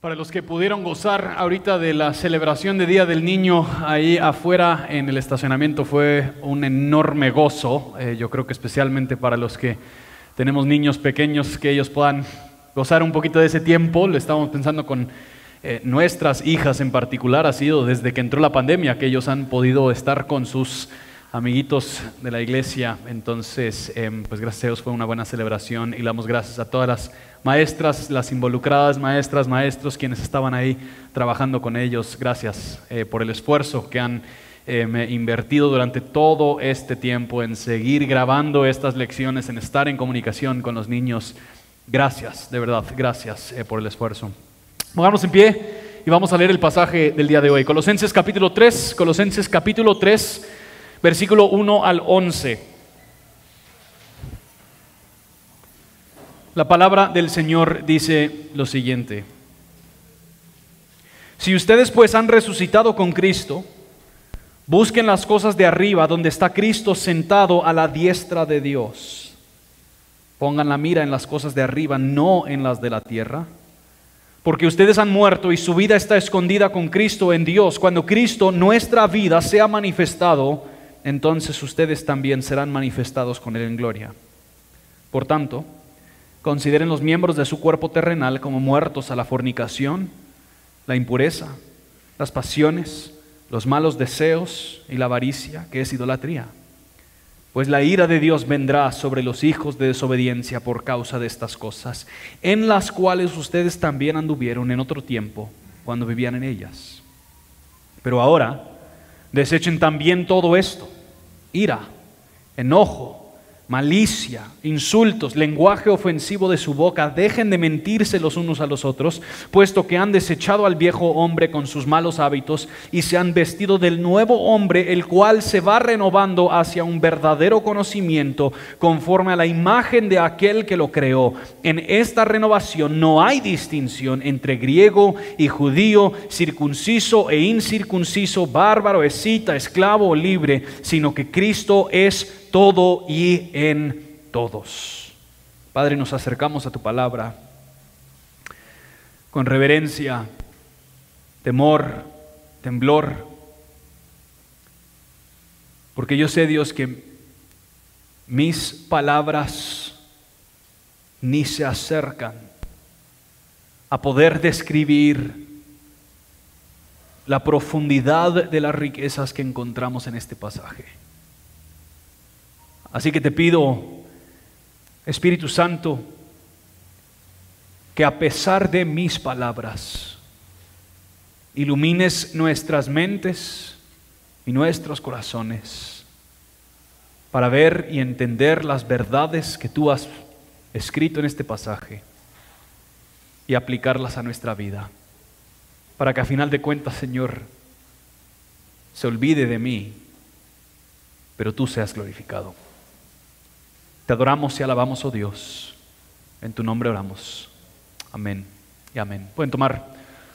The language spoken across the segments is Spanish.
Para los que pudieron gozar ahorita de la celebración de Día del Niño ahí afuera en el estacionamiento fue un enorme gozo. Eh, yo creo que especialmente para los que tenemos niños pequeños que ellos puedan gozar un poquito de ese tiempo. Lo estábamos pensando con eh, nuestras hijas en particular. Ha sido desde que entró la pandemia que ellos han podido estar con sus amiguitos de la iglesia. Entonces, em, pues gracias a Dios fue una buena celebración y damos gracias a todas las maestras, las involucradas, maestras, maestros, quienes estaban ahí trabajando con ellos. Gracias eh, por el esfuerzo que han em, invertido durante todo este tiempo en seguir grabando estas lecciones, en estar en comunicación con los niños. Gracias, de verdad, gracias eh, por el esfuerzo. Pongamos en pie y vamos a leer el pasaje del día de hoy. Colosenses capítulo 3, Colosenses capítulo 3 versículo 1 al 11. La palabra del Señor dice lo siguiente. Si ustedes pues han resucitado con Cristo, busquen las cosas de arriba donde está Cristo sentado a la diestra de Dios. Pongan la mira en las cosas de arriba, no en las de la tierra. Porque ustedes han muerto y su vida está escondida con Cristo en Dios. Cuando Cristo, nuestra vida, sea manifestado, entonces ustedes también serán manifestados con Él en gloria. Por tanto, consideren los miembros de su cuerpo terrenal como muertos a la fornicación, la impureza, las pasiones, los malos deseos y la avaricia, que es idolatría. Pues la ira de Dios vendrá sobre los hijos de desobediencia por causa de estas cosas, en las cuales ustedes también anduvieron en otro tiempo, cuando vivían en ellas. Pero ahora, Desechen también todo esto, ira, enojo, malicia, insultos, lenguaje ofensivo de su boca, dejen de mentirse los unos a los otros, puesto que han desechado al viejo hombre con sus malos hábitos y se han vestido del nuevo hombre, el cual se va renovando hacia un verdadero conocimiento conforme a la imagen de aquel que lo creó. En esta renovación no hay distinción entre griego y judío, circunciso e incircunciso, bárbaro, escita, esclavo o libre, sino que Cristo es todo y en todos. Padre, nos acercamos a tu palabra con reverencia, temor, temblor, porque yo sé, Dios, que mis palabras ni se acercan a poder describir la profundidad de las riquezas que encontramos en este pasaje. Así que te pido, Espíritu Santo, que a pesar de mis palabras, ilumines nuestras mentes y nuestros corazones para ver y entender las verdades que tú has escrito en este pasaje y aplicarlas a nuestra vida. Para que a final de cuentas, Señor, se olvide de mí, pero tú seas glorificado. Te adoramos y alabamos, oh Dios. En tu nombre oramos. Amén y amén. Pueden tomar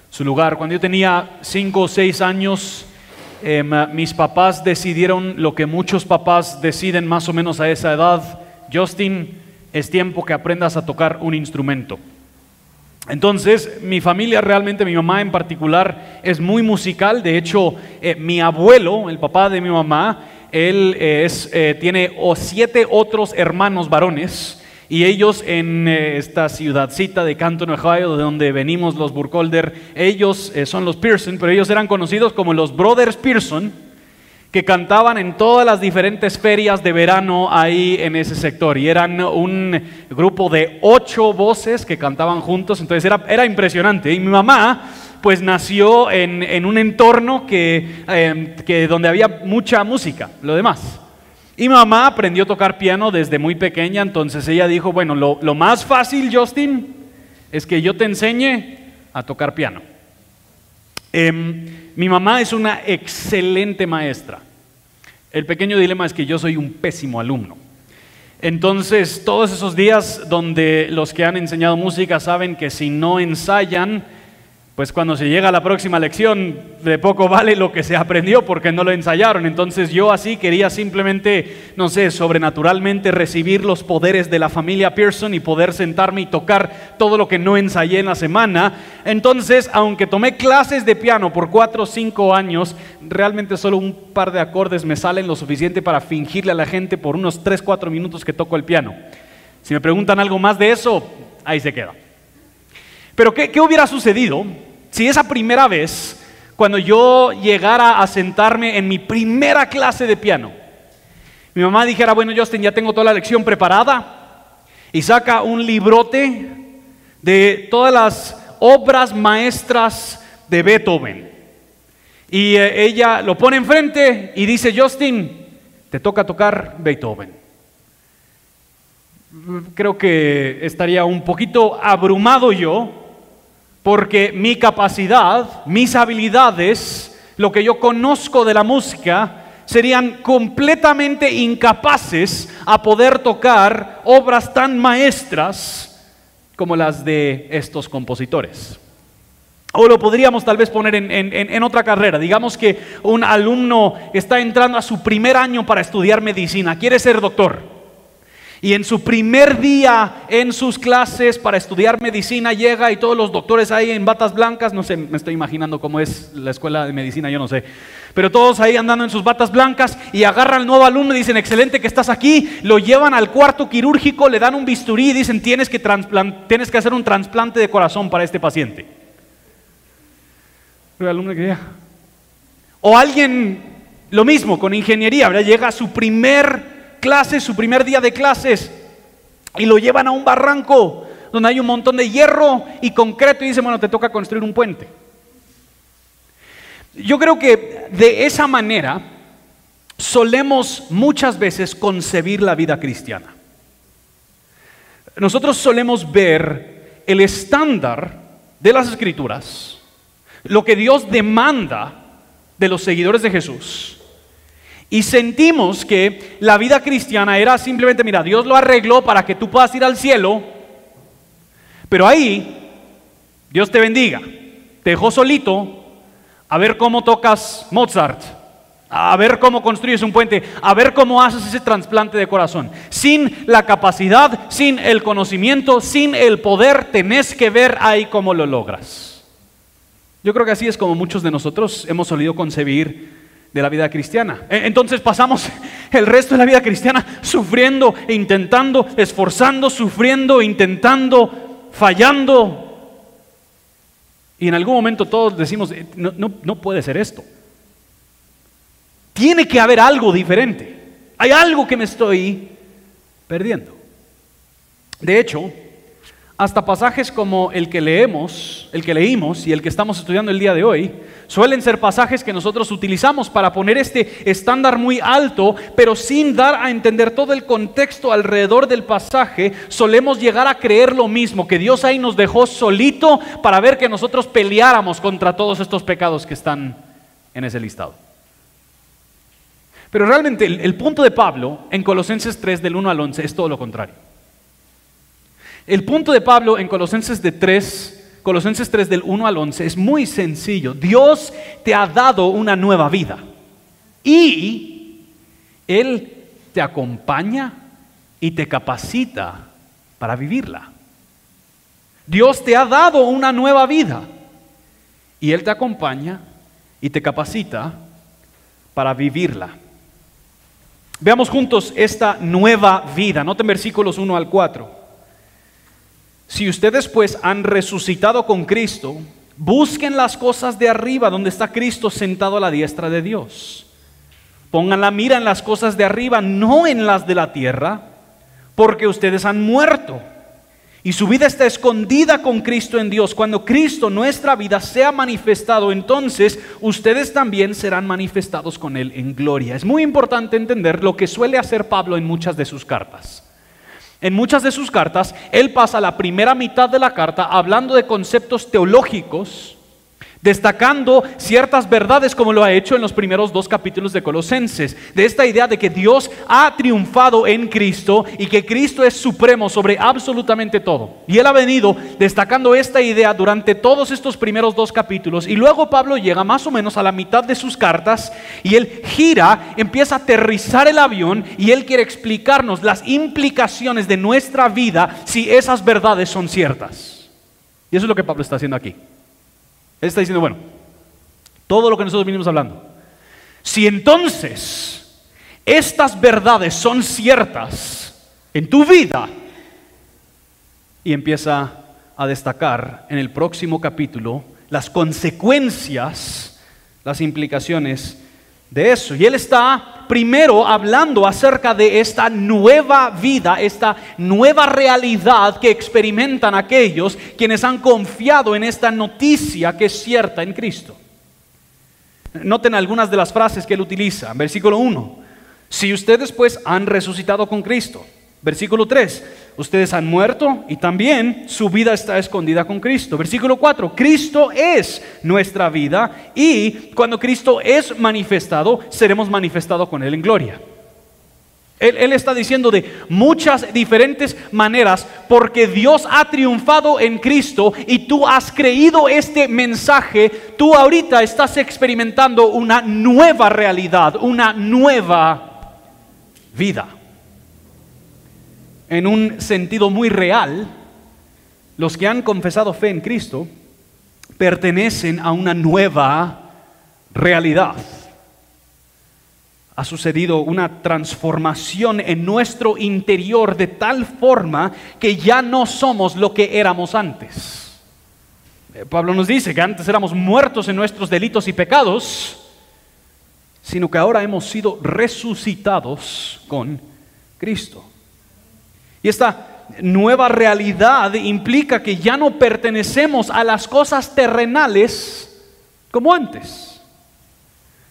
su lugar. Cuando yo tenía cinco o seis años, em, mis papás decidieron lo que muchos papás deciden más o menos a esa edad. Justin, es tiempo que aprendas a tocar un instrumento. Entonces, mi familia realmente, mi mamá en particular, es muy musical. De hecho, eh, mi abuelo, el papá de mi mamá, él es, eh, tiene siete otros hermanos varones y ellos en eh, esta ciudadcita de Canton, Ohio, de donde venimos los Burkholder, ellos eh, son los Pearson, pero ellos eran conocidos como los Brothers Pearson, que cantaban en todas las diferentes ferias de verano ahí en ese sector. Y eran un grupo de ocho voces que cantaban juntos, entonces era, era impresionante. Y mi mamá pues nació en, un entorno em, que, donde había mucha música, lo demás. Y mamá aprendió a tocar piano desde muy pequeña, entonces ella dijo, bueno, lo, más fácil, Justin, es que yo te enseñe a tocar piano. Em, mi mamá es una excelente maestra. El pequeño dilema es que yo soy un pésimo alumno. Entonces, todos esos días donde los que han enseñado música saben que si no ensayan, pues cuando se llega a la próxima lección, de poco vale lo que se aprendió porque no lo ensayaron. Entonces yo así quería simplemente, no sé, sobrenaturalmente recibir los poderes de la familia Pearson y poder sentarme y tocar todo lo que no ensayé en la semana. Entonces, aunque tomé clases de piano por cuatro o cinco años, realmente solo un par de acordes me salen lo suficiente para fingirle a la gente por unos tres, cuatro minutos que toco el piano. Si me preguntan algo más de eso, ahí se queda. Pero ¿qué, qué hubiera sucedido? Si esa primera vez, cuando yo llegara a sentarme en mi primera clase de piano, mi mamá dijera, bueno Justin, ya tengo toda la lección preparada, y saca un librote de todas las obras maestras de Beethoven. Y eh, ella lo pone enfrente y dice, Justin, te toca tocar Beethoven. Creo que estaría un poquito abrumado yo porque mi capacidad, mis habilidades, lo que yo conozco de la música, serían completamente incapaces a poder tocar obras tan maestras como las de estos compositores. O lo podríamos tal vez poner en, en, otra carrera. Digamos que un alumno está entrando a su primer año para estudiar medicina, quiere ser doctor. Y en su primer día en sus clases para estudiar medicina llega y todos los doctores ahí en batas blancas, no sé, me estoy imaginando cómo es la escuela de medicina, yo no sé. Pero todos ahí andando en sus batas blancas y agarran al nuevo alumno y dicen, excelente que estás aquí, lo llevan al cuarto quirúrgico, le dan un bisturí y dicen, tienes que, tienes que hacer un trasplante de corazón para este paciente. El alumno que O alguien, lo mismo, con ingeniería, llega a su primer clases, su primer día de clases, y lo llevan a un barranco donde hay un montón de hierro y concreto y dicen, bueno, te toca construir un puente. Yo creo que de esa manera solemos muchas veces concebir la vida cristiana. Nosotros solemos ver el estándar de las escrituras, lo que Dios demanda de los seguidores de Jesús, y sentimos que la vida cristiana era simplemente, mira, Dios lo arregló para que tú puedas ir al cielo, pero ahí Dios te bendiga, te dejó solito a ver cómo tocas Mozart, a ver cómo construyes un puente, a ver cómo haces ese trasplante de corazón. Sin la capacidad, sin el conocimiento, sin el poder, tenés que ver ahí cómo lo logras. Yo creo que así es como muchos de nosotros hemos solido concebir de la vida cristiana. E, entonces pasamos el resto de la vida cristiana sufriendo, intentando, esforzando, sufriendo, intentando, fallando. Y en algún momento todos decimos, eh, no, no, no puede ser esto. Tiene que haber algo diferente. Hay algo que me estoy perdiendo. De hecho, hasta pasajes como el que leemos, el que leímos y el que estamos estudiando el día de hoy, suelen ser pasajes que nosotros utilizamos para poner este estándar muy alto, pero sin dar a entender todo el contexto alrededor del pasaje, solemos llegar a creer lo mismo, que Dios ahí nos dejó solito para ver que nosotros peleáramos contra todos estos pecados que están en ese listado. Pero realmente el, punto de Pablo en Colosenses 3 del 1 al 11 es todo lo contrario. El punto de Pablo en Colosenses de 3, Colosenses 3 del 1 al 11 es muy sencillo. Dios te ha dado una nueva vida y Él te acompaña y te capacita para vivirla. Dios te ha dado una nueva vida y Él te acompaña y te capacita para vivirla. Veamos juntos esta nueva vida. Noten versículos 1 al 4. Si ustedes pues han resucitado con Cristo, busquen las cosas de arriba donde está Cristo sentado a la diestra de Dios. Pongan la mira en las cosas de arriba, no en las de la tierra, porque ustedes han muerto. Y su vida está escondida con Cristo en Dios. Cuando Cristo, nuestra vida, sea manifestado, entonces ustedes también serán manifestados con Él en gloria. Es muy importante entender lo que suele hacer Pablo en muchas de sus cartas. En muchas de sus cartas, él pasa la primera mitad de la carta hablando de conceptos teológicos, destacando ciertas verdades como lo ha hecho en los primeros dos capítulos de Colosenses, de esta idea de que Dios ha triunfado en Cristo y que Cristo es supremo sobre absolutamente todo. Y él ha venido destacando esta idea durante todos estos primeros dos capítulos y luego Pablo llega más o menos a la mitad de sus cartas y él gira, empieza a aterrizar el avión y él quiere explicarnos las implicaciones de nuestra vida si esas verdades son ciertas. Y eso es lo que Pablo está haciendo aquí. Él está diciendo, bueno, todo lo que nosotros vinimos hablando, si entonces estas verdades son ciertas en tu vida, y empieza a destacar en el próximo capítulo las consecuencias, las implicaciones de eso. Y él está primero hablando acerca de esta nueva vida, esta nueva realidad que experimentan aquellos quienes han confiado en esta noticia que es cierta en Cristo. Noten algunas de las frases que él utiliza. Versículo 1. Si ustedes pues han resucitado con Cristo. Versículo 3, ustedes han muerto y también su vida está escondida con Cristo. Versículo 4, Cristo es nuestra vida y cuando Cristo es manifestado, seremos manifestados con Él en gloria. Él, él, está diciendo de muchas diferentes maneras, porque Dios ha triunfado en Cristo y tú has creído este mensaje, tú ahorita estás experimentando una nueva realidad, una nueva vida en un sentido muy real, los que han confesado fe en Cristo pertenecen a una nueva realidad. Ha sucedido una transformación en nuestro interior de tal forma que ya no somos lo que éramos antes. Eh, Pablo nos dice que antes éramos muertos en nuestros delitos y pecados, sino que ahora hemos sido resucitados con Cristo. Y esta nueva realidad implica que ya no pertenecemos a las cosas terrenales como antes,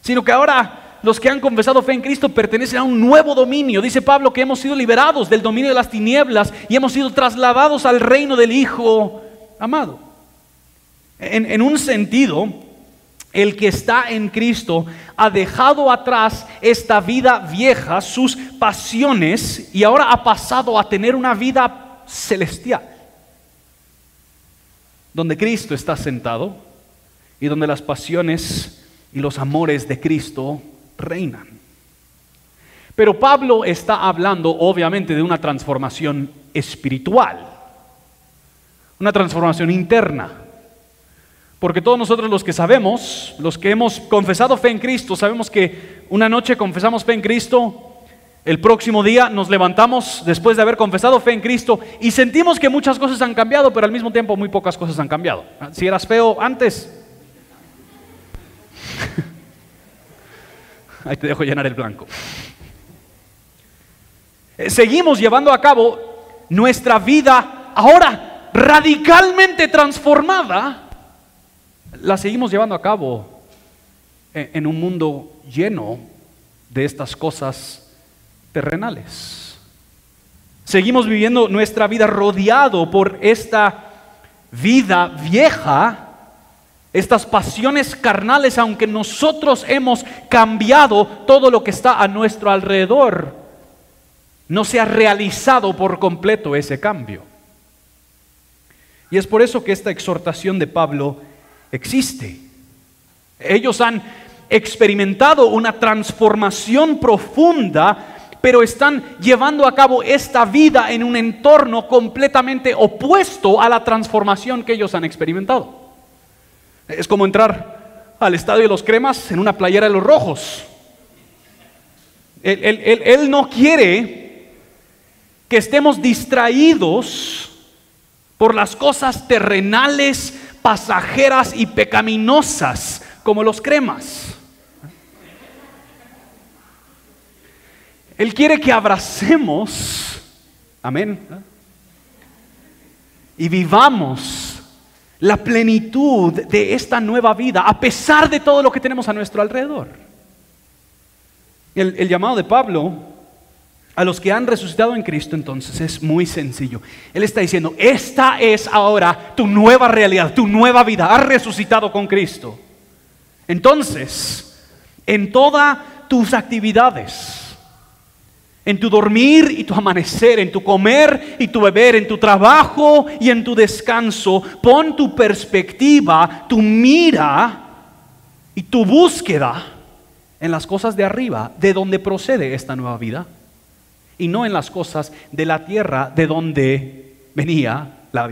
sino que ahora los que han confesado fe en Cristo pertenecen a un nuevo dominio. Dice Pablo que hemos sido liberados del dominio de las tinieblas y hemos sido trasladados al reino del Hijo amado. En, un sentido, el que está en Cristo ha dejado atrás esta vida vieja, sus pasiones, y ahora ha pasado a tener una vida celestial, donde Cristo está sentado y donde las pasiones y los amores de Cristo reinan. Pero Pablo está hablando obviamente de una transformación espiritual, una transformación interna. Porque todos nosotros los que sabemos, los que hemos confesado fe en Cristo, sabemos que una noche confesamos fe en Cristo, el próximo día nos levantamos después de haber confesado fe en Cristo y sentimos que muchas cosas han cambiado, pero al mismo tiempo muy pocas cosas han cambiado. Si eras feo antes, ahí te dejo llenar el blanco. Eh, seguimos llevando a cabo nuestra vida ahora radicalmente transformada la seguimos llevando a cabo en un mundo lleno de estas cosas terrenales. Seguimos viviendo nuestra vida rodeado por esta vida vieja, estas pasiones carnales, aunque nosotros hemos cambiado todo lo que está a nuestro alrededor, no se ha realizado por completo ese cambio. Y es por eso que esta exhortación de Pablo existe. Ellos han experimentado una transformación profunda, pero están llevando a cabo esta vida en un entorno completamente opuesto a la transformación que ellos han experimentado. Es como entrar al estadio de los cremas en una playera de los rojos. Él, él no quiere que estemos distraídos por las cosas terrenales pasajeras y pecaminosas como los cremas. Él quiere que abracemos, amén, y vivamos la plenitud de esta nueva vida a pesar de todo lo que tenemos a nuestro alrededor. El, el llamado de Pablo A los que han resucitado en Cristo entonces es muy sencillo. Él está diciendo, esta es ahora tu nueva realidad, tu nueva vida. Has resucitado con Cristo. Entonces, en todas tus actividades, en tu dormir y tu amanecer, en tu comer y tu beber, en tu trabajo y en tu descanso, pon tu perspectiva, tu mira y tu búsqueda en las cosas de arriba, de donde procede esta nueva vida, y no en las cosas de la tierra, de donde venía la,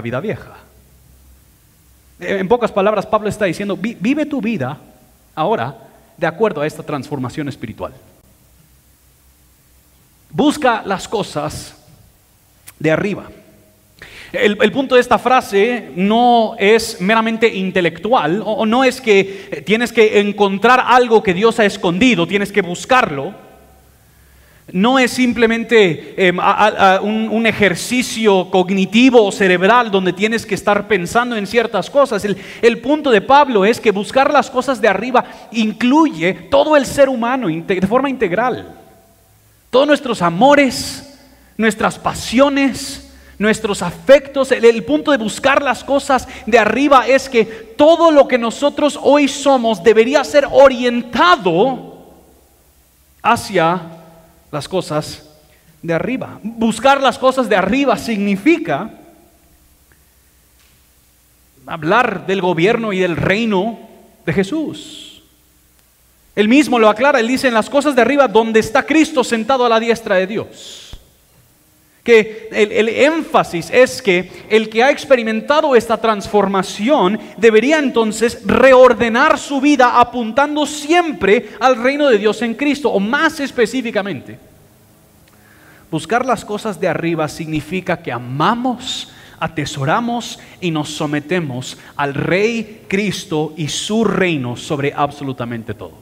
vida vieja. En pocas palabras, Pablo está diciendo, vive tu vida ahora de acuerdo a esta transformación espiritual. Busca las cosas de arriba. El, punto de esta frase no es meramente intelectual, o, no es que tienes que encontrar algo que Dios ha escondido, tienes que buscarlo. No es simplemente em, un, ejercicio cognitivo o cerebral donde tienes que estar pensando en ciertas cosas. El, el, punto de Pablo es que buscar las cosas de arriba incluye todo el ser humano de forma integral. Todos nuestros amores, nuestras pasiones, nuestros afectos. El, punto de buscar las cosas de arriba es que todo lo que nosotros hoy somos debería ser orientado hacia las cosas de arriba. Buscar las cosas de arriba significa hablar del gobierno y del reino de Jesús. Él mismo lo aclara, él dice en las cosas de arriba donde está Cristo sentado a la diestra de Dios que el, énfasis es que el que ha experimentado esta transformación debería entonces reordenar su vida apuntando siempre al reino de Dios en Cristo, o más específicamente, buscar las cosas de arriba significa que amamos, atesoramos y nos sometemos al Rey Cristo y su reino sobre absolutamente todo.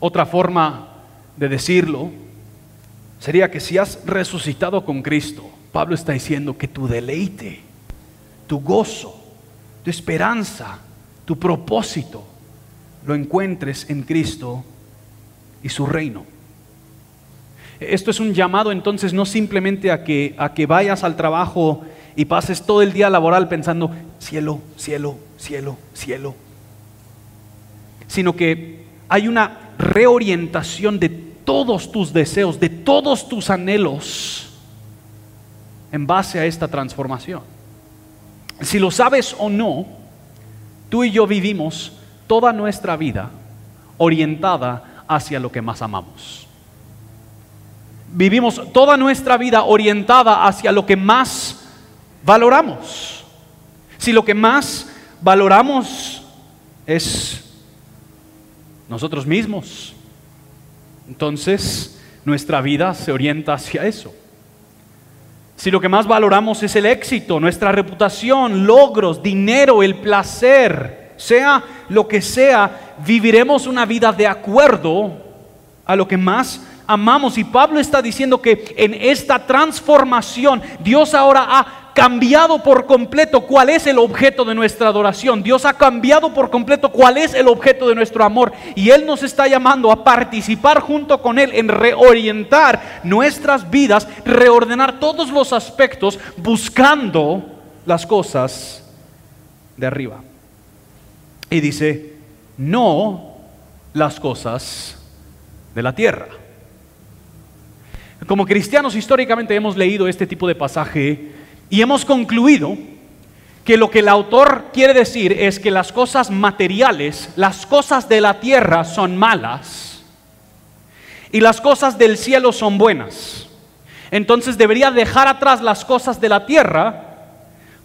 Otra forma de decirlo sería que si has resucitado con Cristo, Pablo está diciendo que tu deleite, tu gozo, tu esperanza, tu propósito, lo encuentres en Cristo y su reino. Esto es un llamado entonces no simplemente a que, a que vayas al trabajo y pases todo el día laboral pensando cielo, cielo, cielo, cielo, sino que hay una reorientación de todos tus deseos, de todos tus anhelos en base a esta transformación. Si lo sabes o no, tú y yo vivimos toda nuestra vida orientada hacia lo que más amamos. Vivimos toda nuestra vida orientada hacia lo que más valoramos. Si lo que más valoramos es nosotros mismos, entonces nuestra vida se orienta hacia eso. Si lo que más valoramos es el éxito, nuestra reputación, logros, dinero, el placer, sea lo que sea, viviremos una vida de acuerdo a lo que más amamos. Y Pablo está diciendo que en esta transformación Dios ahora ha cambiado por completo cuál es el objeto de nuestra adoración. Dios ha cambiado por completo cuál es el objeto de nuestro amor. Y Él nos está llamando a participar junto con Él en reorientar nuestras vidas, reordenar todos los aspectos, buscando las cosas de arriba. Y dice, no las cosas de la tierra. Como cristianos históricamente hemos leído este tipo de pasaje y hemos concluido que lo que el autor quiere decir es que las cosas materiales, las cosas de la tierra son malas y las cosas del cielo son buenas. Entonces debería dejar atrás las cosas de la tierra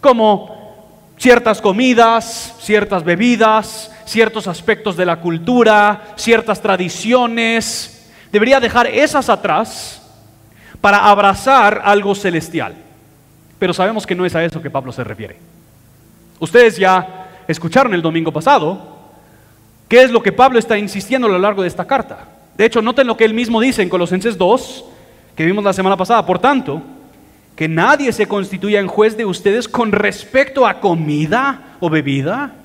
como ciertas comidas, ciertas bebidas, ciertos aspectos de la cultura, ciertas tradiciones. Debería dejar esas atrás para abrazar algo celestial pero sabemos que no es a eso que Pablo se refiere. Ustedes ya escucharon el domingo pasado qué es lo que Pablo está insistiendo a lo largo de esta carta. De hecho, noten lo que él mismo dice en Colosenses 2, que vimos la semana pasada. Por tanto, que nadie se constituya en juez de ustedes con respecto a comida o bebida,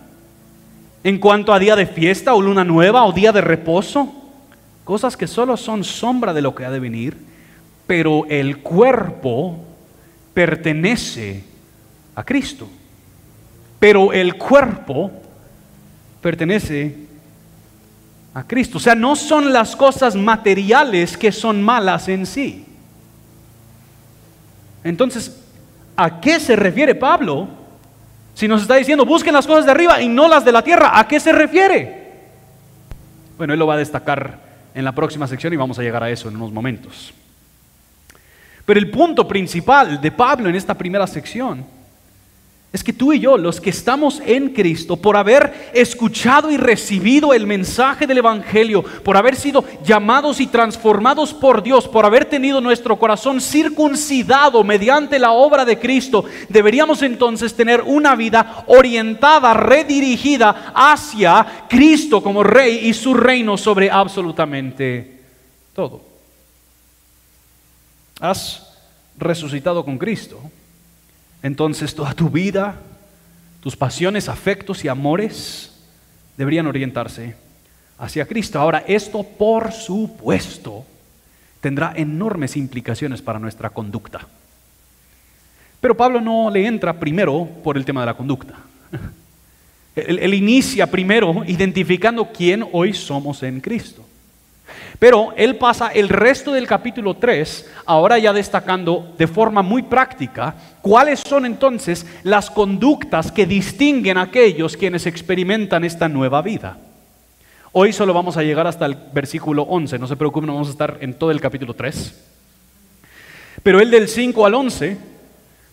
en cuanto a día de fiesta o luna nueva o día de reposo cosas que solo son sombra de lo que ha de venir, pero el cuerpo pertenece a Cristo. Pero el cuerpo pertenece a Cristo. O sea, no son las cosas materiales que son malas en sí. Entonces, ¿a qué se refiere Pablo? Si nos está diciendo, busquen las cosas de arriba y no las de la tierra, ¿a qué se refiere? Bueno, él lo va a destacar en la próxima sección y vamos a llegar a eso en unos momentos. Pero el punto principal de Pablo en esta primera sección es que tú y yo, los que estamos en Cristo, por haber escuchado y recibido el mensaje del Evangelio, por haber sido llamados y transformados por Dios, por haber tenido nuestro corazón circuncidado mediante la obra de Cristo, deberíamos entonces tener una vida orientada, redirigida hacia Cristo como Rey y su reino sobre absolutamente todo. Has resucitado con Cristo entonces toda tu vida, tus pasiones, afectos y amores deberían orientarse hacia Cristo. Ahora, esto por supuesto tendrá enormes implicaciones para nuestra conducta. Pero Pablo no le entra primero por el tema de la conducta. Él, inicia primero identificando quién hoy somos en Cristo. Pero él pasa el resto del capítulo 3, ahora ya destacando de forma muy práctica cuáles son entonces las conductas que distinguen a aquellos quienes experimentan esta nueva vida. Hoy solo vamos a llegar hasta el versículo 11, no se preocupen, vamos a estar en todo el capítulo 3. Pero el del 5 al 11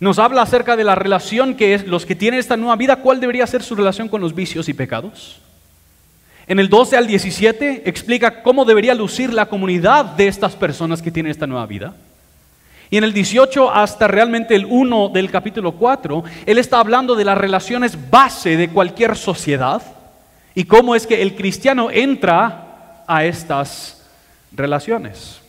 nos habla acerca de la relación que es los que tienen esta nueva vida, cuál debería ser su relación con los vicios y pecados. En el 12 al 17 explica cómo debería lucir la comunidad de estas personas que tienen esta nueva vida. Y en el 18 hasta realmente el 1 del capítulo 4, él está hablando de las relaciones base de cualquier sociedad y cómo es que el cristiano entra a estas relaciones.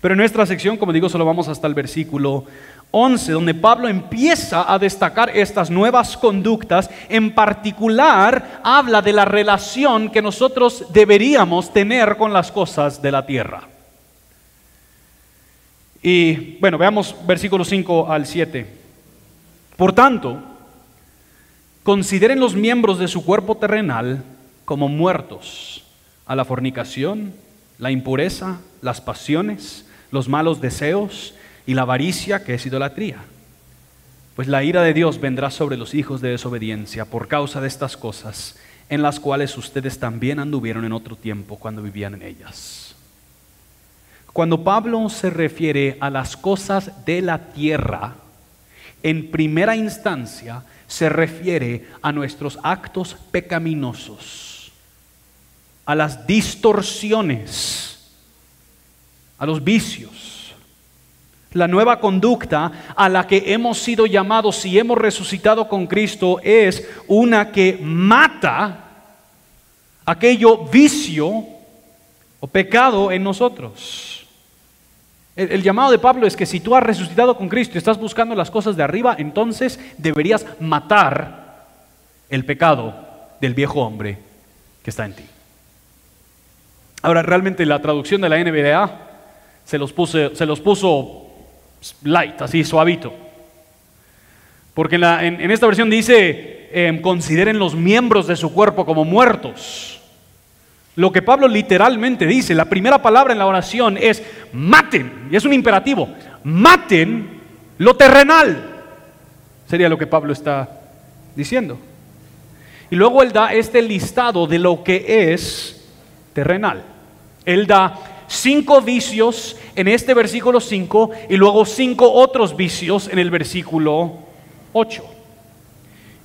Pero en nuestra sección, como digo, solo vamos hasta el versículo 11, donde Pablo empieza a destacar estas nuevas conductas, en particular habla de la relación que nosotros deberíamos tener con las cosas de la tierra. Y bueno, veamos versículos 5 al 7. Por tanto, consideren los miembros de su cuerpo terrenal como muertos a la fornicación, la impureza, las pasiones, los malos deseos, y la avaricia que es idolatría. Pues la ira de Dios vendrá sobre los hijos de desobediencia por causa de estas cosas, en las cuales ustedes también anduvieron en otro tiempo cuando vivían en ellas. Cuando Pablo se refiere a las cosas de la tierra, en primera instancia se refiere a nuestros actos pecaminosos, a las distorsiones, a los vicios la nueva conducta a la que hemos sido llamados si hemos resucitado con Cristo es una que mata aquello vicio o pecado en nosotros. El, llamado de Pablo es que si tú has resucitado con Cristo y estás buscando las cosas de arriba, entonces deberías matar el pecado del viejo hombre que está en ti. Ahora, realmente la traducción de la NBDA se los, se los puso light, así suavito. Porque en, esta versión dice, em, consideren los miembros de su cuerpo como muertos. Lo que Pablo literalmente dice, la primera palabra en la oración es maten, y es un imperativo, maten lo terrenal. Sería lo que Pablo está diciendo. Y luego él da este listado de lo que es terrenal. Él da cinco vicios en este versículo 5 y luego cinco otros vicios en el versículo 8.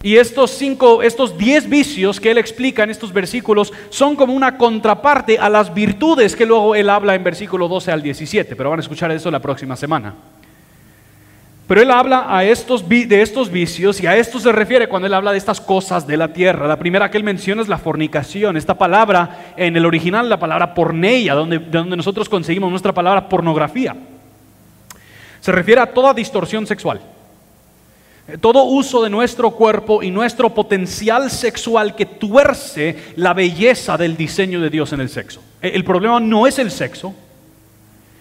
Y estos cinco, estos diez vicios que él explica en estos versículos son como una contraparte a las virtudes que luego él habla en versículo 12 al 17, pero van a escuchar eso la próxima semana. Pero él habla a estos, de estos vicios y a esto se refiere cuando él habla de estas cosas de la tierra. La primera que él menciona es la fornicación. Esta palabra, en el original, la palabra porneia, donde, de donde nosotros conseguimos nuestra palabra pornografía. Se refiere a toda distorsión sexual. Todo uso de nuestro cuerpo y nuestro potencial sexual que tuerce la belleza del diseño de Dios en el sexo. El problema no es el sexo.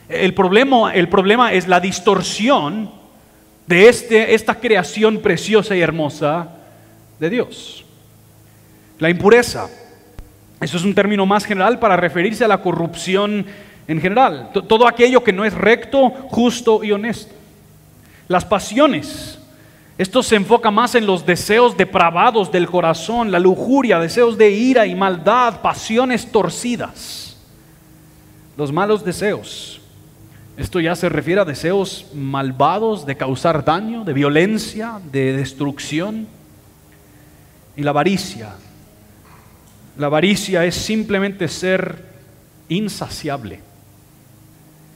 El problema, el problema es la distorsión de este, esta creación preciosa y hermosa de Dios. La impureza. Eso es un término más general para referirse a la corrupción en general. Todo aquello que no es recto, justo y honesto. Las pasiones. Esto se enfoca más en los deseos depravados del corazón, la lujuria, deseos de ira y maldad, pasiones torcidas. Los malos deseos. Esto ya se refiere a deseos malvados de causar daño, de violencia, de destrucción. Y la avaricia. La avaricia es simplemente ser insaciable,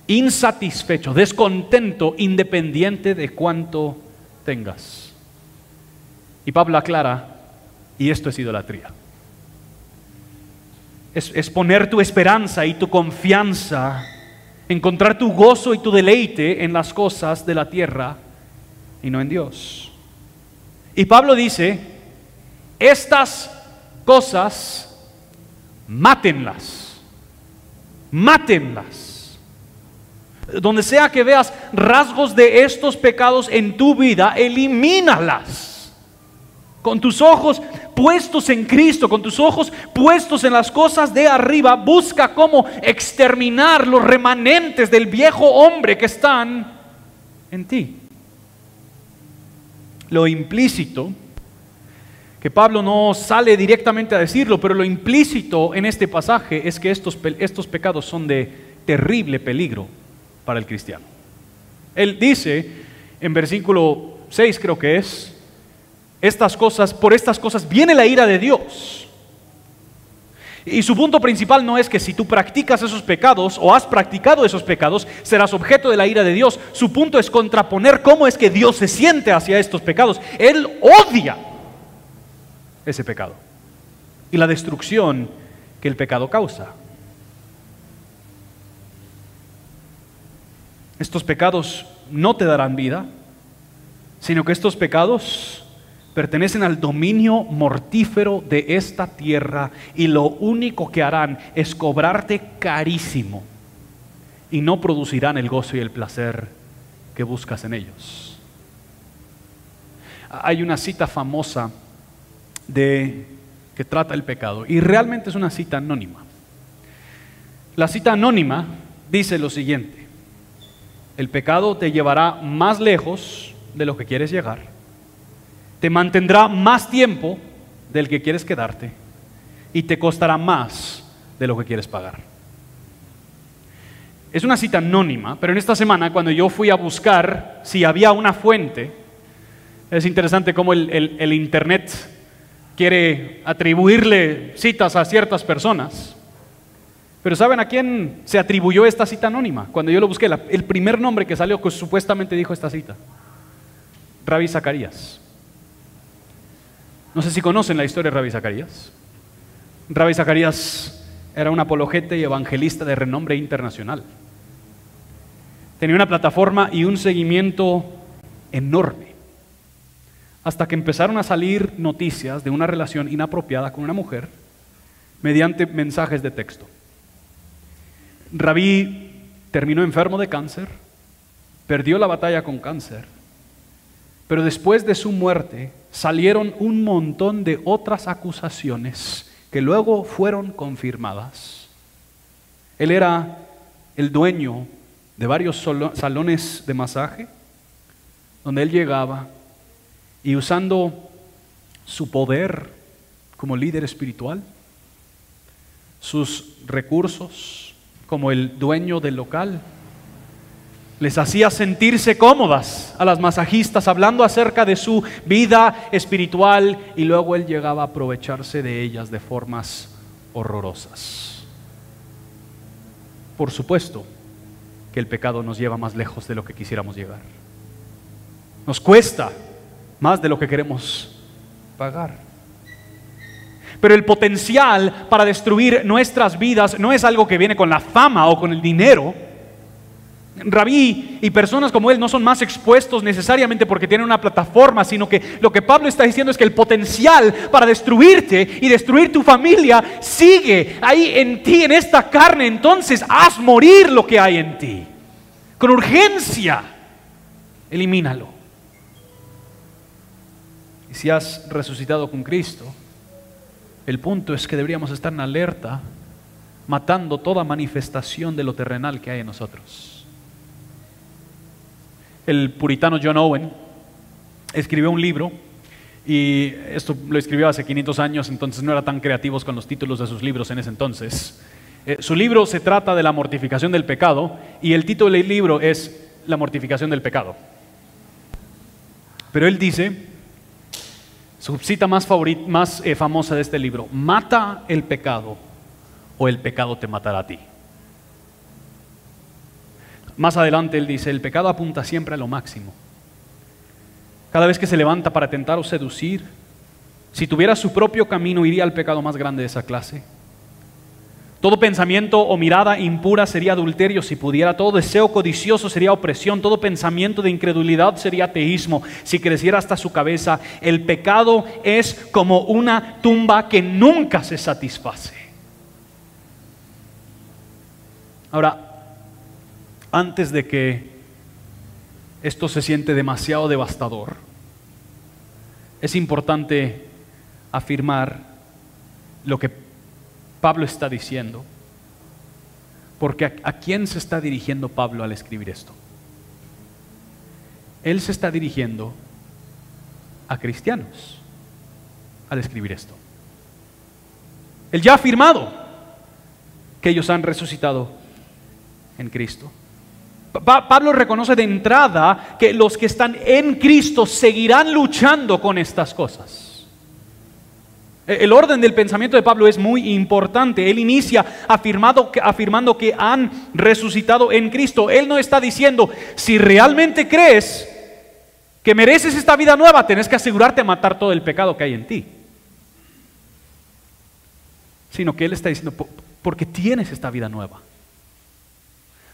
insatisfecho, descontento, independiente de cuánto tengas. Y Pablo aclara, y esto es idolatría. Es, es poner tu esperanza y tu confianza encontrar tu gozo y tu deleite en las cosas de la tierra y no en Dios. Y Pablo dice, estas cosas, mátenlas, mátenlas. Donde sea que veas rasgos de estos pecados en tu vida, elimínalas. Con tus ojos puestos en Cristo, con tus ojos puestos en las cosas de arriba, busca cómo exterminar los remanentes del viejo hombre que están en ti. Lo implícito, que Pablo no sale directamente a decirlo, pero lo implícito en este pasaje es que estos, estos pecados son de terrible peligro para el cristiano. Él dice en versículo 6 creo que es, estas cosas, por estas cosas viene la ira de Dios. Y su punto principal no es que si tú practicas esos pecados o has practicado esos pecados, serás objeto de la ira de Dios. Su punto es contraponer cómo es que Dios se siente hacia estos pecados. Él odia ese pecado y la destrucción que el pecado causa. Estos pecados no te darán vida, sino que estos pecados pertenecen al dominio mortífero de esta tierra y lo único que harán es cobrarte carísimo y no producirán el gozo y el placer que buscas en ellos. Hay una cita famosa de que trata el pecado y realmente es una cita anónima. La cita anónima dice lo siguiente: El pecado te llevará más lejos de lo que quieres llegar te mantendrá más tiempo del que quieres quedarte y te costará más de lo que quieres pagar. Es una cita anónima, pero en esta semana cuando yo fui a buscar si había una fuente, es interesante cómo el, Internet quiere atribuirle citas a ciertas personas. Pero ¿saben a quién se atribuyó esta cita anónima? Cuando yo lo busqué, el primer nombre que salió que supuestamente dijo esta cita, Rabbi Zacarías. No sé si conocen la historia de Rabbi Zacarías. Rabbi Zacarías era un apologete y evangelista de renombre internacional. Tenía una plataforma y un seguimiento enorme. Hasta que empezaron a salir noticias de una relación inapropiada con una mujer mediante mensajes de texto. Rabí terminó enfermo de cáncer, perdió la batalla con cáncer, pero después de su muerte salieron un montón de otras acusaciones que luego fueron confirmadas. Él era el dueño de varios salones de masaje, donde él llegaba y usando su poder como líder espiritual, sus recursos como el dueño del local, les hacía sentirse cómodas a las masajistas hablando acerca de su vida espiritual y luego él llegaba a aprovecharse de ellas de formas horrorosas. Por supuesto que el pecado nos lleva más lejos de lo que quisiéramos llegar. Nos cuesta más de lo que queremos pagar. Pero el potencial para destruir nuestras vidas no es algo que viene con la fama o con el dinero Rabí y personas como él no son más expuestos necesariamente porque tienen una plataforma, sino que lo que Pablo está diciendo es que el potencial para destruirte y destruir tu familia sigue ahí en ti, en esta carne. Entonces haz morir lo que hay en ti. Con urgencia, elimínalo. Y si has resucitado con Cristo, el punto es que deberíamos estar en alerta, matando toda manifestación de lo terrenal que hay en nosotros el puritano John Owen escribió un libro y esto lo escribió hace 500 años, entonces no era tan creativos con los títulos de sus libros en ese entonces. Eh, su libro se trata de la mortificación del pecado y el título del libro es La mortificación del pecado. Pero él dice, su cita más, más eh, famosa de este libro, mata el pecado o el pecado te matará a ti. Más adelante él dice, el pecado apunta siempre a lo máximo. Cada vez que se levanta para tentar o seducir, si tuviera su propio camino iría al pecado más grande de esa clase. Todo pensamiento o mirada impura sería adulterio si pudiera, todo deseo codicioso sería opresión, todo pensamiento de incredulidad sería ateísmo si creciera hasta su cabeza. El pecado es como una tumba que nunca se satisface. Ahora, antes de que esto se siente demasiado devastador, es importante afirmar lo que Pablo está diciendo. Porque a, quién se está dirigiendo Pablo al escribir esto? Él se está dirigiendo a cristianos al escribir esto. Él ya ha afirmado que ellos han resucitado en Cristo. Pablo reconoce de entrada que los que están en Cristo seguirán luchando con estas cosas. E, el orden del pensamiento de Pablo es muy importante. Él inicia afirmando que han resucitado en Cristo. Él no está diciendo, si realmente crees que mereces esta vida nueva, tenés que asegurarte de matar todo el pecado que hay en ti. Sino que Él está diciendo, porque tienes esta vida nueva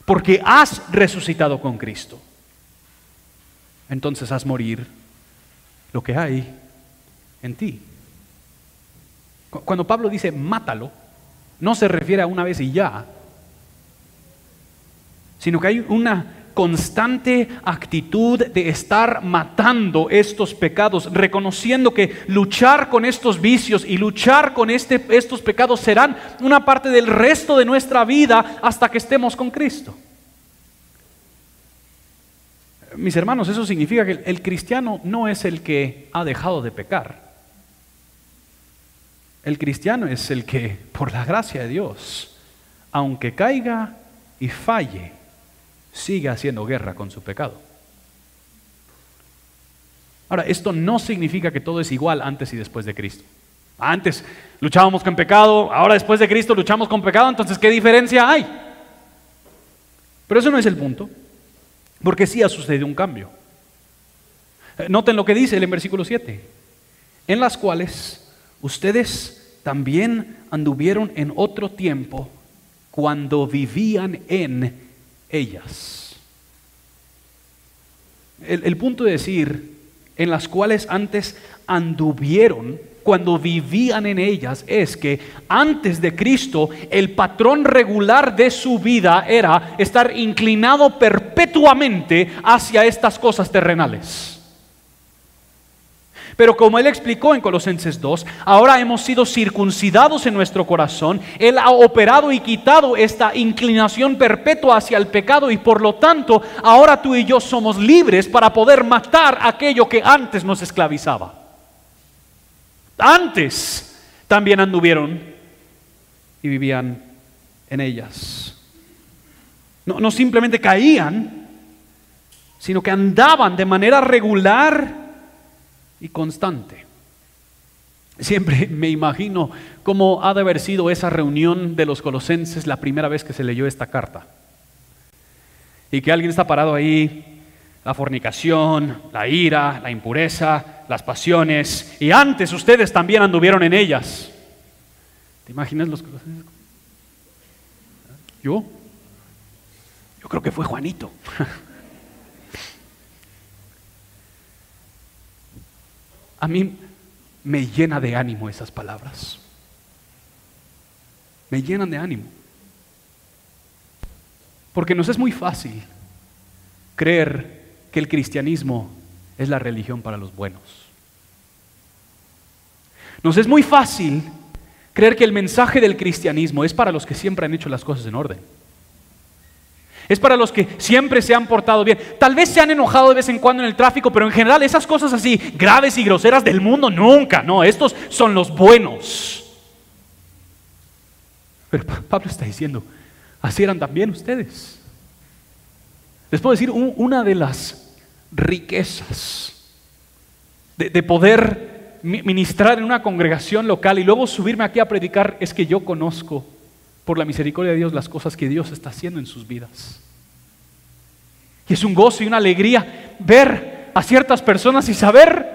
porque has resucitado con Cristo. Entonces haz morir lo que hay en ti. Cuando Pablo dice mátalo, no se refiere a una vez y ya, sino que hay una constante actitud de estar matando estos pecados, reconociendo que luchar con estos vicios y luchar con este, estos pecados serán una parte del resto de nuestra vida hasta que estemos con Cristo. Mis hermanos, eso significa que el cristiano no es el que ha dejado de pecar. El cristiano es el que, por la gracia de Dios, aunque caiga y falle, sigue haciendo guerra con su pecado. Ahora, esto no significa que todo es igual antes y después de Cristo. Antes luchábamos con pecado, ahora después de Cristo luchamos con pecado, entonces ¿qué diferencia hay? Pero eso no es el punto, porque sí ha sucedido un cambio. Eh, noten lo que dice el versículo 7, en las cuales ustedes también anduvieron en otro tiempo cuando vivían en ellas. El, punto de decir, en las cuales antes anduvieron, cuando vivían en ellas, es que antes de Cristo el patrón regular de su vida era estar inclinado perpetuamente hacia estas cosas terrenales. Pero como él explicó en Colosenses 2, ahora hemos sido circuncidados en nuestro corazón. Él ha operado y quitado esta inclinación perpetua hacia el pecado y por lo tanto ahora tú y yo somos libres para poder matar aquello que antes nos esclavizaba. Antes también anduvieron y vivían en ellas. No, no simplemente caían, sino que andaban de manera regular y constante. Siempre me imagino cómo ha de haber sido esa reunión de los colosenses la primera vez que se leyó esta carta. Y que alguien está parado ahí, la fornicación, la ira, la impureza, las pasiones, y antes ustedes también anduvieron en ellas. ¿Te imaginas los colosenses? ¿Yo? Yo creo que fue Juanito. A mí me llena de ánimo esas palabras. Me llenan de ánimo. Porque nos es muy fácil creer que el cristianismo es la religión para los buenos. Nos es muy fácil creer que el mensaje del cristianismo es para los que siempre han hecho las cosas en orden. Es para los que siempre se han portado bien. Tal vez se han enojado de vez en cuando en el tráfico, pero en general esas cosas así graves y groseras del mundo nunca. No, estos son los buenos. Pero Pablo está diciendo, así eran también ustedes. Les puedo decir una de las riquezas de, de poder ministrar en una congregación local y luego subirme aquí a predicar es que yo conozco por la misericordia de Dios las cosas que Dios está haciendo en sus vidas. Y es un gozo y una alegría ver a ciertas personas y saber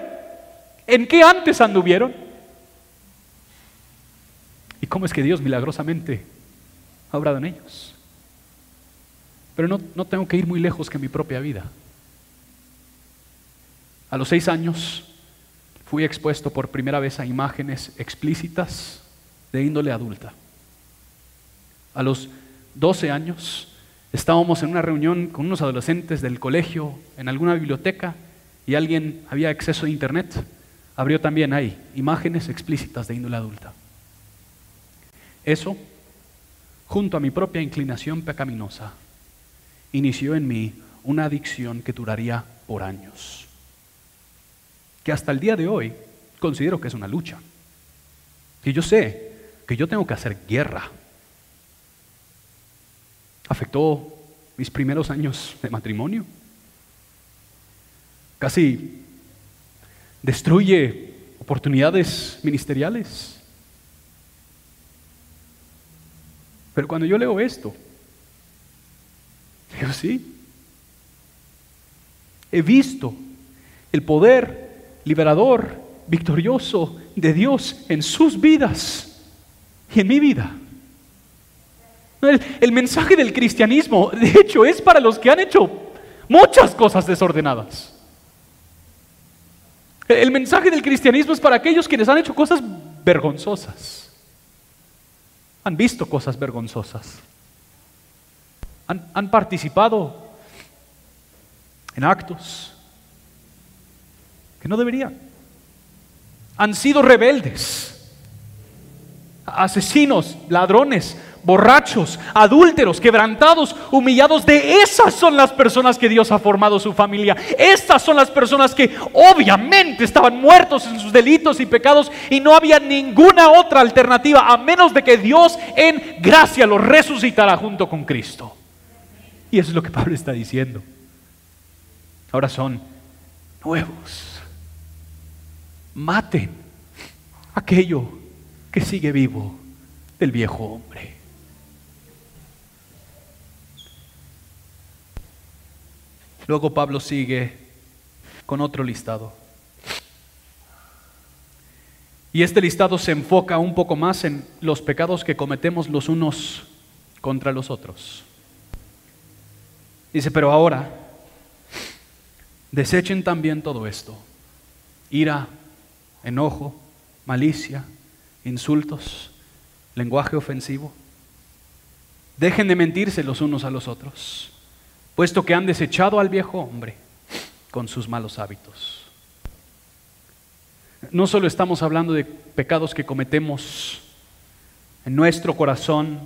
en qué antes anduvieron. Y cómo es que Dios milagrosamente ha obrado en ellos. Pero no, no tengo que ir muy lejos que mi propia vida. A los seis años fui expuesto por primera vez a imágenes explícitas de índole adulta. A los 12 años estábamos en una reunión con unos adolescentes del colegio en alguna biblioteca y alguien había acceso a internet. Abrió también ahí imágenes explícitas de índole adulta. Eso, junto a mi propia inclinación pecaminosa, inició en mí una adicción que duraría por años. Que hasta el día de hoy considero que es una lucha. Que yo sé que yo tengo que hacer guerra afectó mis primeros años de matrimonio. Casi destruye oportunidades ministeriales. Pero cuando yo leo esto, digo, sí, he visto el poder liberador, victorioso de Dios en sus vidas y en mi vida. El, mensaje del cristianismo, de hecho, es para los que han hecho muchas cosas desordenadas. El mensaje del cristianismo es para aquellos quienes han hecho cosas vergonzosas. Han visto cosas vergonzosas. Han, participado en actos que no deberían. Han sido rebeldes, asesinos, ladrones, borrachos, adúlteros, quebrantados, humillados. De esas son las personas que Dios ha formado su familia. Estas son las personas que obviamente estaban muertos en sus delitos y pecados y no había ninguna otra alternativa a menos de que Dios en gracia los resucitara junto con Cristo. Y eso es lo que Pablo está diciendo. Ahora son nuevos. Maten aquello que sigue vivo del viejo hombre. Luego Pablo sigue con otro listado. Y este listado se enfoca un poco más en los pecados que cometemos los unos contra los otros. Dice, pero ahora, desechen también todo esto. Ira, enojo, malicia, insultos, lenguaje ofensivo. Dejen de mentirse los unos a los otros puesto que han desechado al viejo hombre con sus malos hábitos. No solo estamos hablando de pecados que cometemos en nuestro corazón,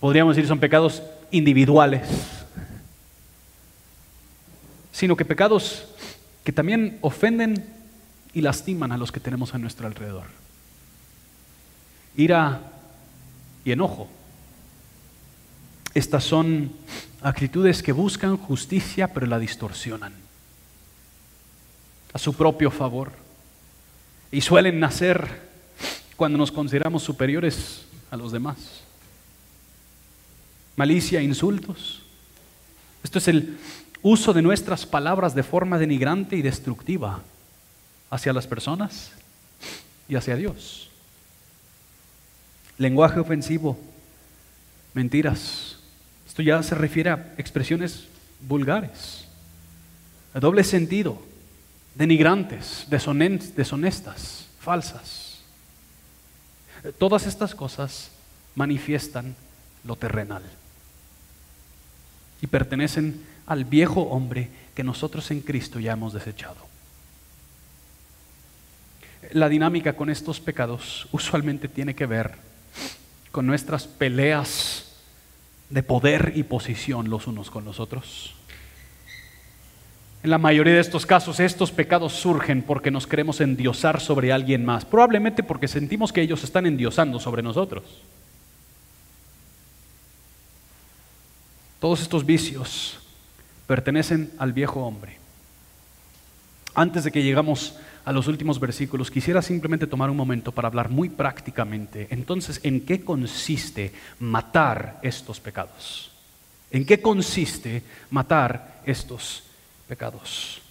podríamos decir son pecados individuales, sino que pecados que también ofenden y lastiman a los que tenemos a nuestro alrededor. Ira y enojo estas son actitudes que buscan justicia pero la distorsionan a su propio favor y suelen nacer cuando nos consideramos superiores a los demás. Malicia, insultos. Esto es el uso de nuestras palabras de forma denigrante y destructiva hacia las personas y hacia Dios. Lenguaje ofensivo, mentiras, Esto ya se refiere a expresiones vulgares, a doble sentido, denigrantes, deshonestas, falsas. Todas estas cosas manifiestan lo terrenal y pertenecen al viejo hombre que nosotros en Cristo ya hemos desechado. La dinámica con estos pecados usualmente tiene que ver con nuestras peleas de poder y posición los unos con los otros. En la mayoría de estos casos, estos pecados surgen porque nos queremos endiosar sobre alguien más, probablemente porque sentimos que ellos están endiosando sobre nosotros. Todos estos vicios pertenecen al viejo hombre. Antes de que llegamos a los últimos versículos, quisiera simplemente tomar un momento para hablar muy prácticamente. Entonces, ¿en qué consiste matar estos pecados? ¿En qué consiste matar estos pecados?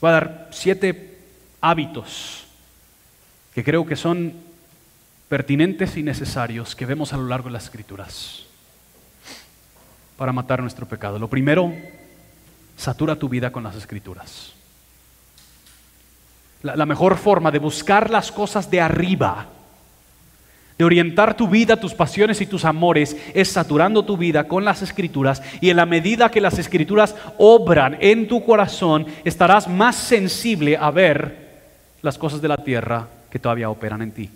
Voy a dar siete hábitos que creo que son pertinentes y necesarios que vemos a lo largo de las escrituras para matar nuestro pecado. Lo primero, satura tu vida con las escrituras. La, mejor forma de buscar las cosas de arriba, de orientar tu vida, tus pasiones y tus amores, es saturando tu vida con las escrituras y en la medida que las escrituras obran en tu corazón, estarás más sensible a ver las cosas de la tierra que todavía operan en ti.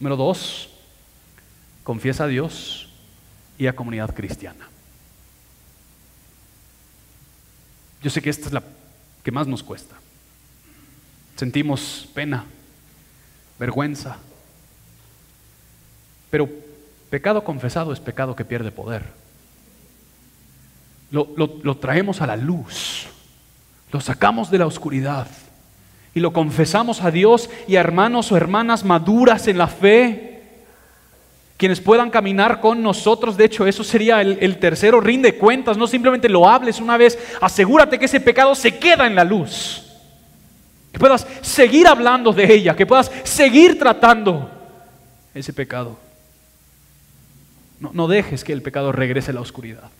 Número dos, confiesa a Dios y a comunidad cristiana. Yo sé que esta es la que más nos cuesta. Sentimos pena, vergüenza, pero pecado confesado es pecado que pierde poder. Lo, lo, traemos a la luz, lo sacamos de la oscuridad y lo confesamos a Dios y a hermanos o hermanas maduras en la fe quienes puedan caminar con nosotros. De hecho, eso sería el, tercero, rinde cuentas, no simplemente lo hables una vez, asegúrate que ese pecado se queda en la luz. Que puedas seguir hablando de ella, que puedas seguir tratando ese pecado. No, no dejes que el pecado regrese a la oscuridad.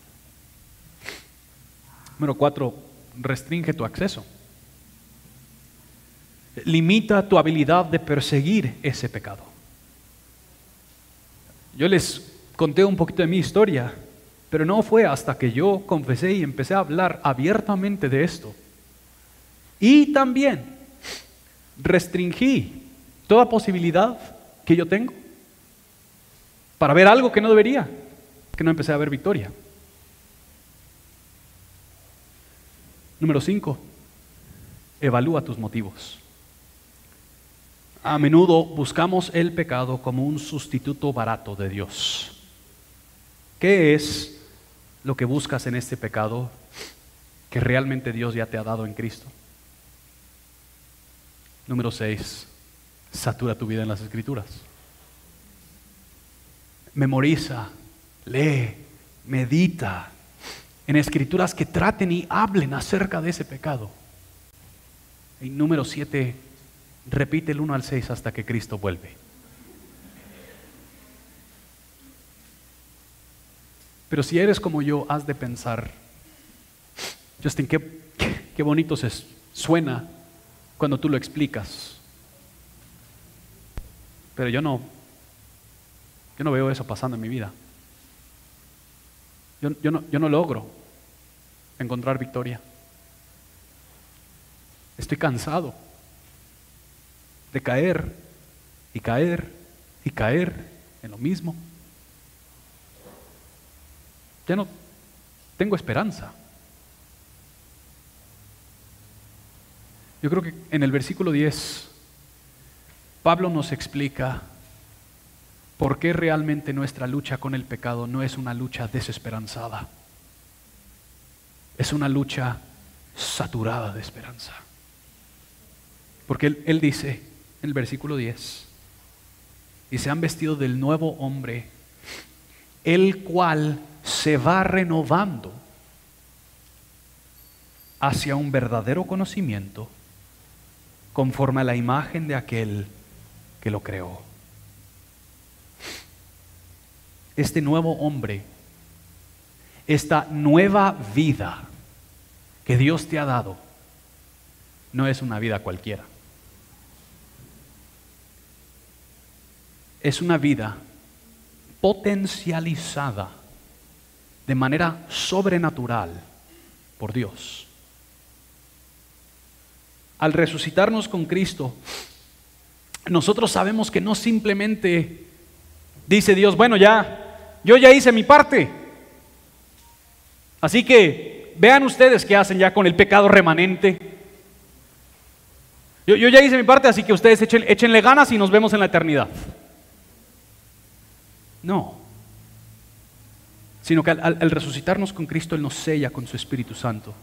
Número cuatro, restringe tu acceso. Limita tu habilidad de perseguir ese pecado. Yo les conté un poquito de mi historia, pero no fue hasta que yo confesé y empecé a hablar abiertamente de esto. Y también restringí toda posibilidad que yo tengo para ver algo que no debería, que no empecé a ver victoria. Número 5. Evalúa tus motivos. A menudo buscamos el pecado como un sustituto barato de Dios. ¿Qué es lo que buscas en este pecado que realmente Dios ya te ha dado en Cristo? Número 6. Satura tu vida en las escrituras. Memoriza, lee, medita en escrituras que traten y hablen acerca de ese pecado. Y número 7 Repite el 1 al 6 hasta que Cristo vuelve. Pero si eres como yo, has de pensar, Justin, qué, qué bonito se suena cuando tú lo explicas. Pero yo no, yo no veo eso pasando en mi vida. Yo, yo, no, yo no logro encontrar victoria. Estoy cansado de caer y caer y caer en lo mismo. Ya no tengo esperanza. Yo creo que en el versículo 10 Pablo nos explica por qué realmente nuestra lucha con el pecado no es una lucha desesperanzada. Es una lucha saturada de esperanza. Porque él, él dice, en el versículo 10. Y se han vestido del nuevo hombre, el cual se va renovando hacia un verdadero conocimiento conforme a la imagen de aquel que lo creó. este nuevo hombre, esta nueva vida que Dios te ha dado, no es una vida cualquiera. Es una vida potencializada de manera sobrenatural por Dios. Al resucitarnos con Cristo, nosotros sabemos que no simplemente dice Dios, bueno, ya, yo ya hice mi parte. Así que vean ustedes qué hacen ya con el pecado remanente. Yo, ya hice mi parte, así que ustedes echen, échenle ganas y nos vemos en la eternidad. No. Sino que al, resucitarnos con Cristo, Él nos sella con su Espíritu Santo.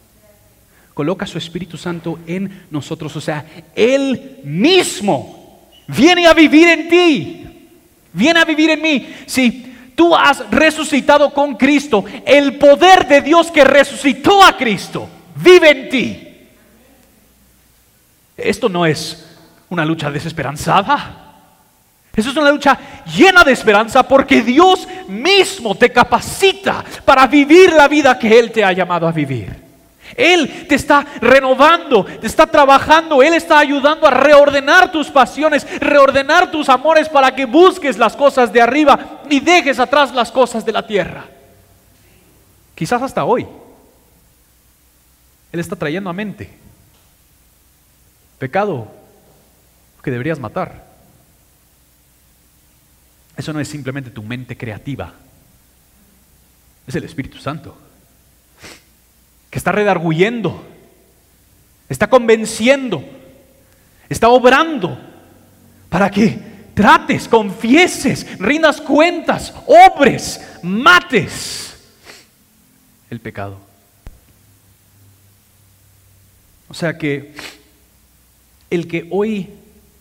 Coloca su Espíritu Santo en nosotros. O sea, Él mismo viene a vivir en ti. Viene a vivir en mí. Si tú has resucitado con Cristo, el poder de Dios que resucitó a Cristo vive en ti. Esto no es una lucha desesperanzada. Eso es una lucha llena de esperanza porque Dios mismo te capacita para vivir la vida que Él te ha llamado a vivir. Él te está renovando, te está trabajando, Él está ayudando a reordenar tus pasiones, reordenar tus amores para que busques las cosas de arriba y dejes atrás las cosas de la tierra. Quizás hasta hoy. Él está trayendo a mente pecado que deberías matar eso no es simplemente tu mente creativa, es el Espíritu Santo, que está redarguyendo, está convenciendo, está obrando para que trates, confieses, rindas cuentas, obres, mates el pecado. O sea que el que hoy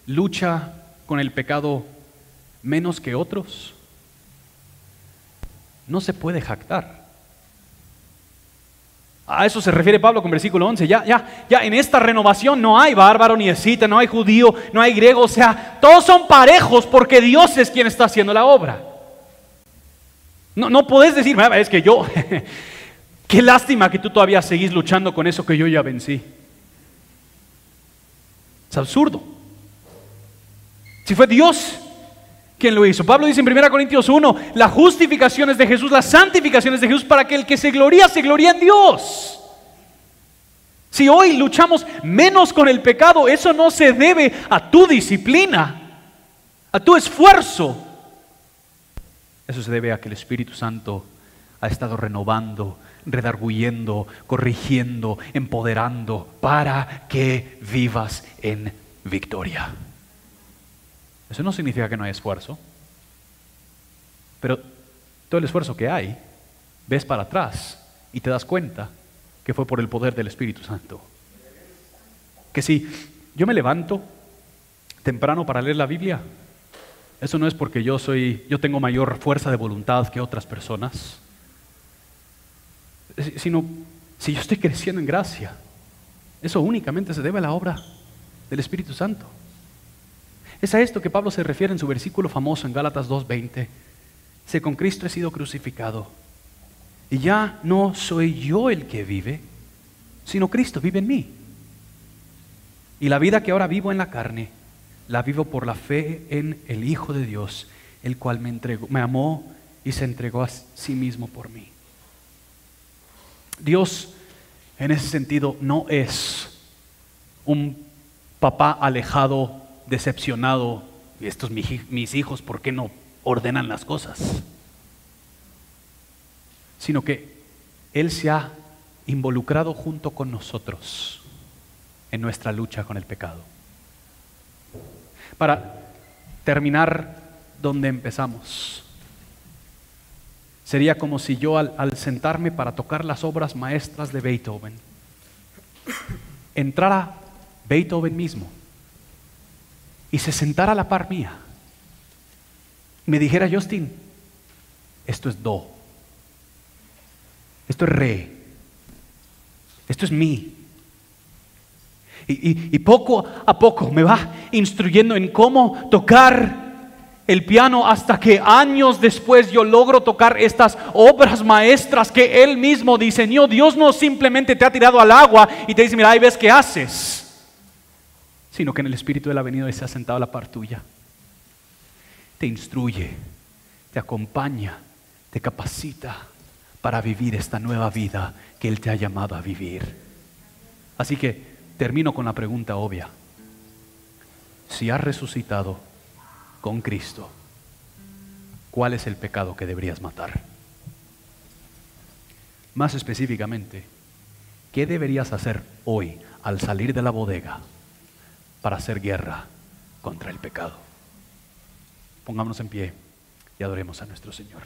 lucha con el pecado menos que otros, no se puede jactar. A eso se refiere Pablo con versículo 11. Ya, ya, ya en esta renovación no hay bárbaro ni escita, no hay judío, no hay griego. O sea, todos son parejos porque Dios es quien está haciendo la obra. No, no podés decir, es que yo, qué lástima que tú todavía seguís luchando con eso que yo ya vencí. Es absurdo. Si fue Dios ¿Quién lo hizo? Pablo dice en 1 Corintios 1, la justificación es de Jesús, la santificación es de Jesús para que el que se gloría, se gloría en Dios. Si hoy luchamos menos con el pecado, eso no se debe a tu disciplina, a tu esfuerzo. Eso se debe a que el Espíritu Santo ha estado renovando, redarguyendo, corrigiendo, empoderando para que vivas en victoria. Eso no significa que no hay esfuerzo, pero todo el esfuerzo que hay, ves para atrás y te das cuenta que fue por el poder del Espíritu Santo. Que si yo me levanto temprano para leer la Biblia, eso no es porque yo soy yo tengo mayor fuerza de voluntad que otras personas, sino si yo estoy creciendo en gracia. Eso únicamente se debe a la obra del Espíritu Santo. Es a esto que Pablo se refiere en su versículo famoso en Gálatas 2.20. Sé con Cristo he sido crucificado. Y ya no soy yo el que vive, sino Cristo vive en mí. Y la vida que ahora vivo en la carne, la vivo por la fe en el Hijo de Dios, el cual me entregó, me amó y se entregó a sí mismo por mí. Dios, en ese sentido, no es un papá alejado decepcionado, estos mis hijos, ¿por qué no ordenan las cosas? Sino que Él se ha involucrado junto con nosotros en nuestra lucha con el pecado. Para terminar donde empezamos, sería como si yo al, al sentarme para tocar las obras maestras de Beethoven, entrara Beethoven mismo y se sentara a la par mía, me dijera, Justin, esto es do, esto es re, esto es mi. Y, y, poco a poco me va instruyendo en cómo tocar el piano hasta que años después yo logro tocar estas obras maestras que Él mismo diseñó. Dios no simplemente te ha tirado al agua y te dice, mira, ahí ves qué haces, sino que en el Espíritu de la venido se ha sentado la par tuya. Te instruye, te acompaña, te capacita para vivir esta nueva vida que Él te ha llamado a vivir. Así que termino con la pregunta obvia. Si has resucitado, con Cristo, ¿cuál es el pecado que deberías matar? Más específicamente, ¿qué deberías hacer hoy al salir de la bodega para hacer guerra contra el pecado? Pongámonos en pie y adoremos a nuestro Señor.